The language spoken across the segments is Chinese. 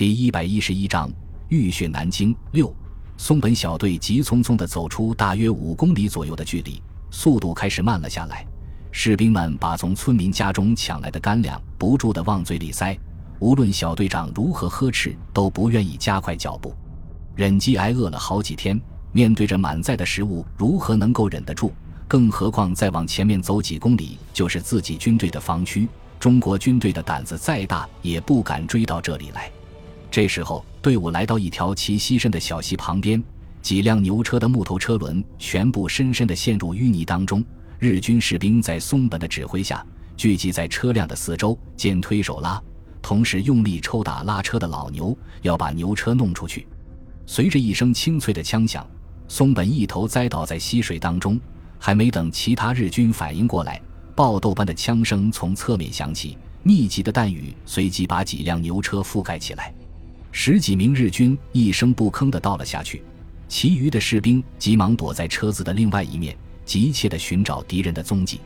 第一百一十一章浴血南京六，松本小队急匆匆地走出大约五公里左右的距离，速度开始慢了下来。士兵们把从村民家中抢来的干粮不住地往嘴里塞，无论小队长如何呵斥，都不愿意加快脚步。忍饥挨饿了好几天，面对着满载的食物，如何能够忍得住？更何况再往前面走几公里就是自己军队的防区，中国军队的胆子再大也不敢追到这里来。这时候，队伍来到一条齐膝深的小溪旁边，几辆牛车的木头车轮全部深深地陷入淤泥当中。日军士兵在松本的指挥下聚集在车辆的四周，肩推手拉，同时用力抽打拉车的老牛，要把牛车弄出去。随着一声清脆的枪响，松本一头栽倒在溪水当中。还没等其他日军反应过来，爆豆般的枪声从侧面响起，密集的弹雨随即把几辆牛车覆盖起来。十几名日军一声不吭地倒了下去，其余的士兵急忙躲在车子的另外一面。急切地寻找敌人的踪迹，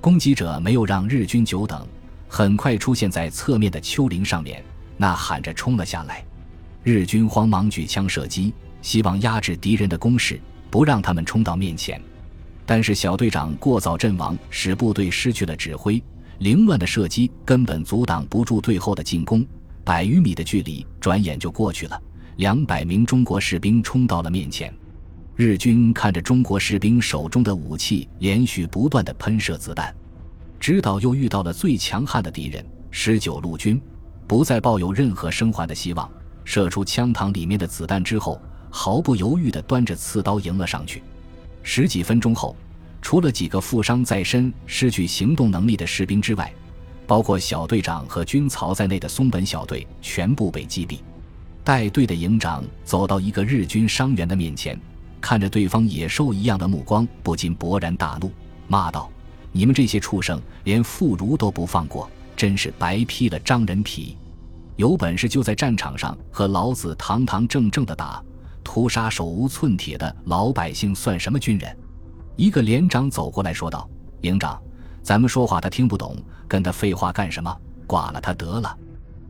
攻击者没有让日军久等，很快出现在侧面的丘陵上面，呐喊着冲了下来。日军慌忙举枪射击，希望压制敌人的攻势，不让他们冲到面前。但是小队长过早阵亡，使部队失去了指挥，凌乱的射击根本阻挡不住队后的进攻。百余米的距离转眼就过去了，两百名中国士兵冲到了面前。日军看着中国士兵手中的武器连续不断的喷射子弹，知道又遇到了最强悍的敌人十九路军，不再抱有任何生还的希望。射出枪膛里面的子弹之后，毫不犹豫地端着刺刀迎了上去。十几分钟后，除了几个负伤在身、失去行动能力的士兵之外，包括小队长和军曹在内的松本小队全部被击毙。带队的营长走到一个日军伤员的面前。看着对方野兽一样的目光，不禁勃然大怒，骂道：“你们这些畜生，连妇孺都不放过，真是白披了张人皮！有本事就在战场上和老子堂堂正正的打，屠杀手无寸铁的老百姓算什么军人？”一个连长走过来说道：“营长，咱们说话他听不懂，跟他废话干什么？剐了他得了。”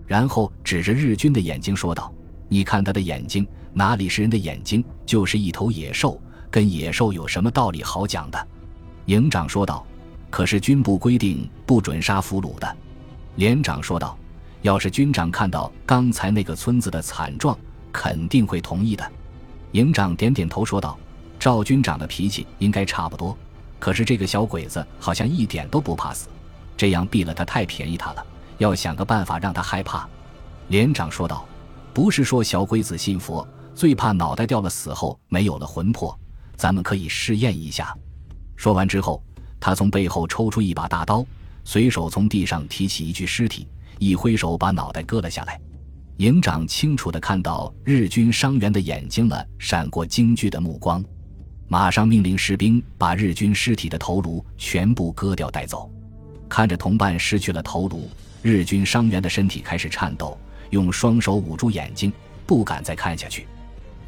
然后指着日军的眼睛说道。你看他的眼睛，哪里是人的眼睛，就是一头野兽。跟野兽有什么道理好讲的？营长说道。可是军部规定不准杀俘虏的。连长说道。要是军长看到刚才那个村子的惨状，肯定会同意的。营长点点头说道。赵军长的脾气应该差不多，可是这个小鬼子好像一点都不怕死，这样毙了他太便宜他了。要想个办法让他害怕。连长说道。不是说小鬼子信佛，最怕脑袋掉了，死后没有了魂魄。咱们可以试验一下。说完之后，他从背后抽出一把大刀，随手从地上提起一具尸体，一挥手把脑袋割了下来。营长清楚地看到日军伤员的眼睛了，闪过惊惧的目光，马上命令士兵把日军尸体的头颅全部割掉带走。看着同伴失去了头颅，日军伤员的身体开始颤抖。用双手捂住眼睛，不敢再看下去。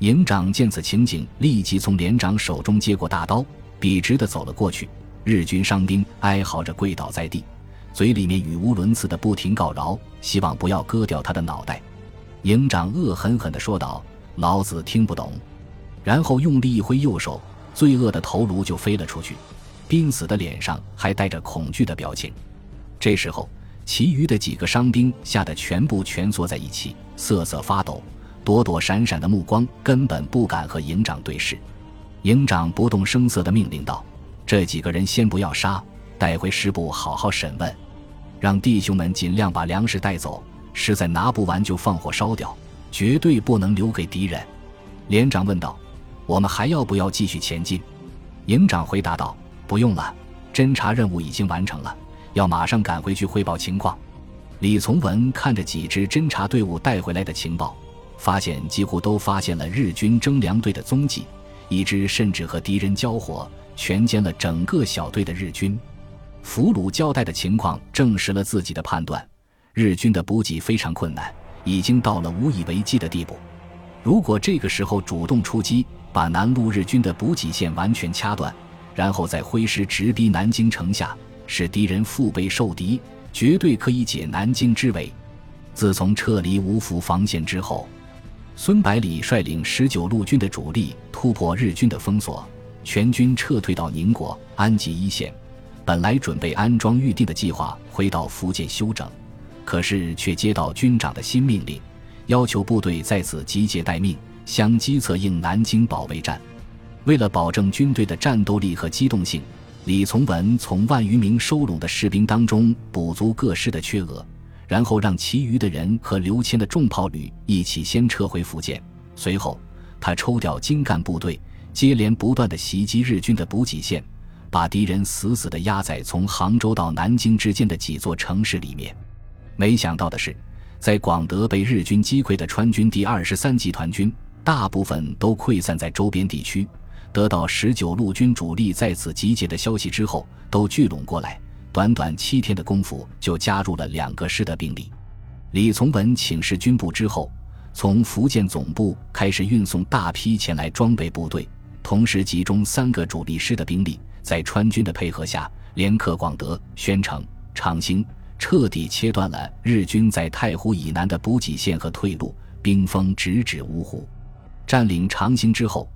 营长见此情景，立即从连长手中接过大刀，笔直的走了过去。日军伤兵哀嚎着跪倒在地，嘴里面语无伦次的不停告饶，希望不要割掉他的脑袋。营长恶狠狠地说道：“老子听不懂。”然后用力一挥右手，罪恶的头颅就飞了出去。濒死的脸上还带着恐惧的表情。这时候。其余的几个伤兵吓得全部蜷缩在一起，瑟瑟发抖，躲躲闪闪的目光根本不敢和营长对视。营长不动声色地命令道：“这几个人先不要杀，带回师部好好审问，让弟兄们尽量把粮食带走，实在拿不完就放火烧掉，绝对不能留给敌人。”连长问道：“我们还要不要继续前进？”营长回答道：“不用了，侦查任务已经完成了。”要马上赶回去汇报情况。李从文看着几支侦察队伍带回来的情报，发现几乎都发现了日军征粮队的踪迹，一支甚至和敌人交火，全歼了整个小队的日军。俘虏交代的情况证实了自己的判断：日军的补给非常困难，已经到了无以为继的地步。如果这个时候主动出击，把南路日军的补给线完全掐断，然后再挥师直逼南京城下。使敌人腹背受敌，绝对可以解南京之围。自从撤离芜湖防线之后，孙百里率领十九路军的主力突破日军的封锁，全军撤退到宁国、安吉一线。本来准备安装预定的计划回到福建休整，可是却接到军长的新命令，要求部队在此集结待命，相机策应南京保卫战。为了保证军队的战斗力和机动性，李从文从万余名收拢的士兵当中补足各师的缺额，然后让其余的人和刘谦的重炮旅一起先撤回福建。随后，他抽调精干部队，接连不断的袭击日军的补给线。把敌人死死地压在从杭州到南京之间的几座城市里面。没想到的是，在广德被日军击溃的川军第二十三集团军，大部分都溃散在周边地区。得到十九路军主力在此集结的消息之后，都聚拢过来。短短七天的功夫，就加入了两个师的兵力。李从文请示军部之后，从福建总部开始运送大批前来装备部队，同时集中三个主力师的兵力。在川军的配合下，连克广德、宣城、长兴，彻底切断了日军在太湖以南的补给线和退路，兵锋直指芜湖。占领长兴之后，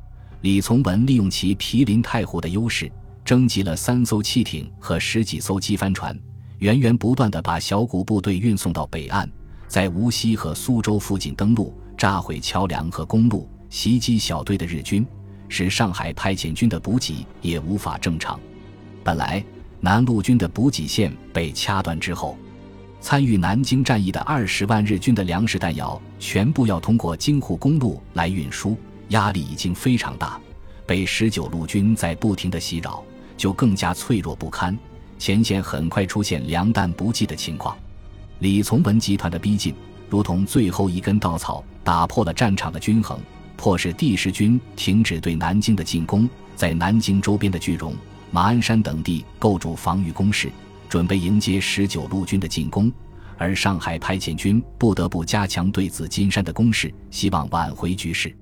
李从文利用其毗邻太湖的优势，征集了三艘汽艇和十几艘机帆船，源源不断地把小股部队运送到北岸，在无锡和苏州附近登陆，炸毁桥梁和公路，袭击小队的日军。使上海派遣军的补给也无法正常。本来南路军的补给线被掐断之后，参与南京战役的二十万日军的粮食弹药全部要通过京沪公路来运输，压力已经非常大。被十九路军在不停的袭扰，就更加脆弱不堪。前线很快出现粮弹不济的情况。李从文集团的逼近，如同最后一根稻草，打破了战场的均衡。迫使第十军停止对南京的进攻，在南京周边的句容、马鞍山等地构筑防御工事，准备迎接十九路军的进攻。而上海派遣军不得不加强对紫金山的攻势，希望挽回局势。